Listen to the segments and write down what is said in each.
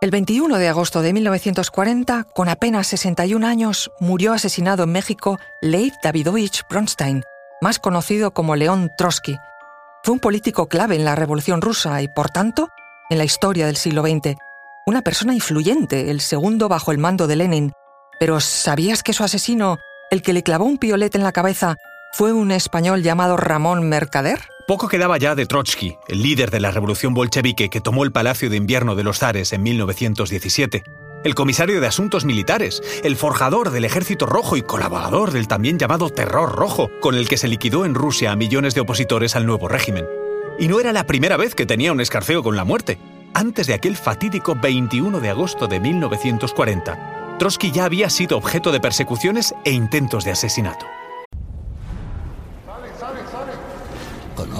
El 21 de agosto de 1940, con apenas 61 años, murió asesinado en México Leif Davidovich Bronstein, más conocido como León Trotsky. Fue un político clave en la Revolución rusa y, por tanto, en la historia del siglo XX. Una persona influyente, el segundo bajo el mando de Lenin. Pero ¿sabías que su asesino, el que le clavó un piolete en la cabeza, fue un español llamado Ramón Mercader? Poco quedaba ya de Trotsky, el líder de la revolución bolchevique que tomó el Palacio de Invierno de los Zares en 1917, el comisario de Asuntos Militares, el forjador del Ejército Rojo y colaborador del también llamado Terror Rojo, con el que se liquidó en Rusia a millones de opositores al nuevo régimen. Y no era la primera vez que tenía un escarceo con la muerte. Antes de aquel fatídico 21 de agosto de 1940, Trotsky ya había sido objeto de persecuciones e intentos de asesinato.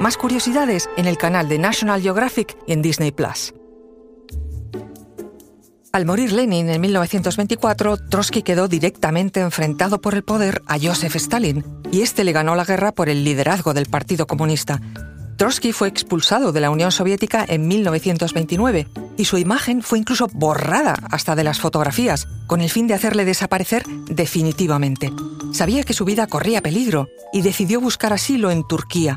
más curiosidades en el canal de National Geographic y en Disney Plus. Al morir Lenin en 1924, Trotsky quedó directamente enfrentado por el poder a Joseph Stalin, y este le ganó la guerra por el liderazgo del Partido Comunista. Trotsky fue expulsado de la Unión Soviética en 1929 y su imagen fue incluso borrada hasta de las fotografías, con el fin de hacerle desaparecer definitivamente. Sabía que su vida corría peligro y decidió buscar asilo en Turquía,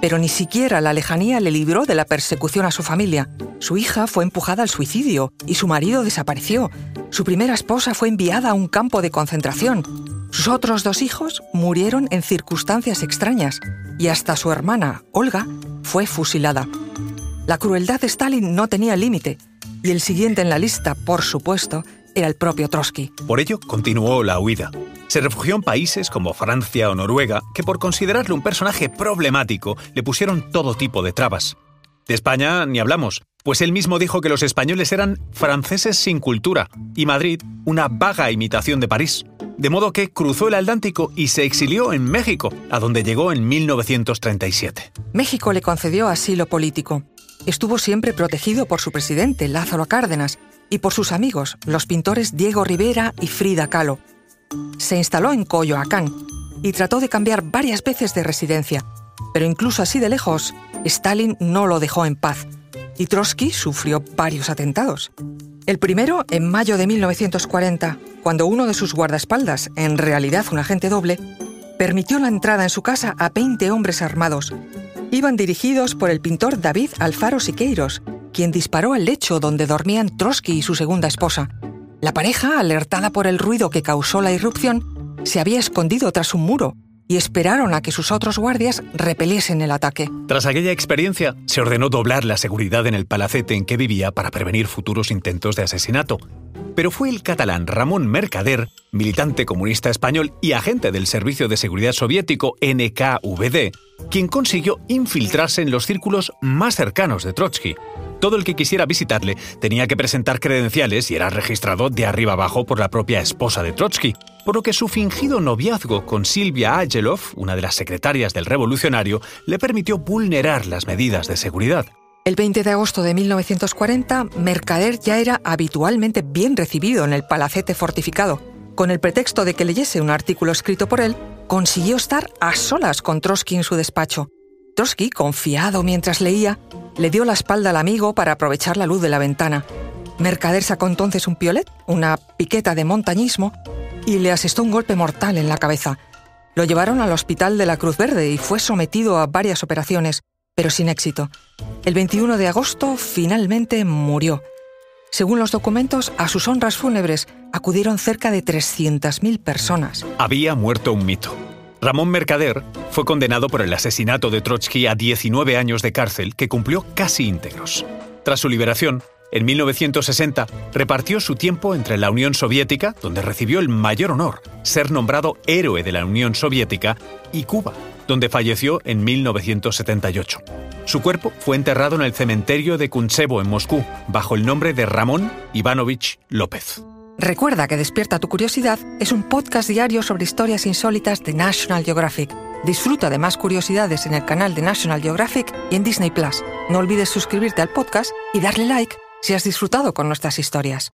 pero ni siquiera la lejanía le libró de la persecución a su familia. Su hija fue empujada al suicidio y su marido desapareció. Su primera esposa fue enviada a un campo de concentración. Sus otros dos hijos murieron en circunstancias extrañas y hasta su hermana, Olga, fue fusilada. La crueldad de Stalin no tenía límite y el siguiente en la lista, por supuesto, era el propio Trotsky. Por ello, continuó la huida. Se refugió en países como Francia o Noruega, que por considerarle un personaje problemático le pusieron todo tipo de trabas. De España ni hablamos, pues él mismo dijo que los españoles eran franceses sin cultura y Madrid una vaga imitación de París. De modo que cruzó el Atlántico y se exilió en México, a donde llegó en 1937. México le concedió asilo político. Estuvo siempre protegido por su presidente, Lázaro Cárdenas, y por sus amigos, los pintores Diego Rivera y Frida Kahlo. Se instaló en Coyoacán y trató de cambiar varias veces de residencia, pero incluso así de lejos, Stalin no lo dejó en paz y Trotsky sufrió varios atentados. El primero en mayo de 1940, cuando uno de sus guardaespaldas, en realidad un agente doble, permitió la entrada en su casa a 20 hombres armados. Iban dirigidos por el pintor David Alfaro Siqueiros, quien disparó al lecho donde dormían Trotsky y su segunda esposa. La pareja, alertada por el ruido que causó la irrupción, se había escondido tras un muro y esperaron a que sus otros guardias repeliesen el ataque. Tras aquella experiencia, se ordenó doblar la seguridad en el palacete en que vivía para prevenir futuros intentos de asesinato. Pero fue el catalán Ramón Mercader, militante comunista español y agente del Servicio de Seguridad Soviético NKVD, quien consiguió infiltrarse en los círculos más cercanos de Trotsky todo el que quisiera visitarle tenía que presentar credenciales y era registrado de arriba abajo por la propia esposa de Trotsky, por lo que su fingido noviazgo con Silvia Agelov, una de las secretarias del revolucionario, le permitió vulnerar las medidas de seguridad. El 20 de agosto de 1940, Mercader ya era habitualmente bien recibido en el palacete fortificado. Con el pretexto de que leyese un artículo escrito por él, consiguió estar a solas con Trotsky en su despacho. Trotsky, confiado mientras leía, le dio la espalda al amigo para aprovechar la luz de la ventana. Mercader sacó entonces un piolet, una piqueta de montañismo, y le asestó un golpe mortal en la cabeza. Lo llevaron al hospital de la Cruz Verde y fue sometido a varias operaciones, pero sin éxito. El 21 de agosto finalmente murió. Según los documentos, a sus honras fúnebres acudieron cerca de 300.000 personas. Había muerto un mito. Ramón Mercader fue condenado por el asesinato de Trotsky a 19 años de cárcel que cumplió casi íntegros. Tras su liberación, en 1960 repartió su tiempo entre la Unión Soviética, donde recibió el mayor honor, ser nombrado héroe de la Unión Soviética, y Cuba, donde falleció en 1978. Su cuerpo fue enterrado en el cementerio de Kuntsevo en Moscú, bajo el nombre de Ramón Ivanovich López. Recuerda que Despierta tu Curiosidad es un podcast diario sobre historias insólitas de National Geographic. Disfruta de más curiosidades en el canal de National Geographic y en Disney Plus. No olvides suscribirte al podcast y darle like si has disfrutado con nuestras historias.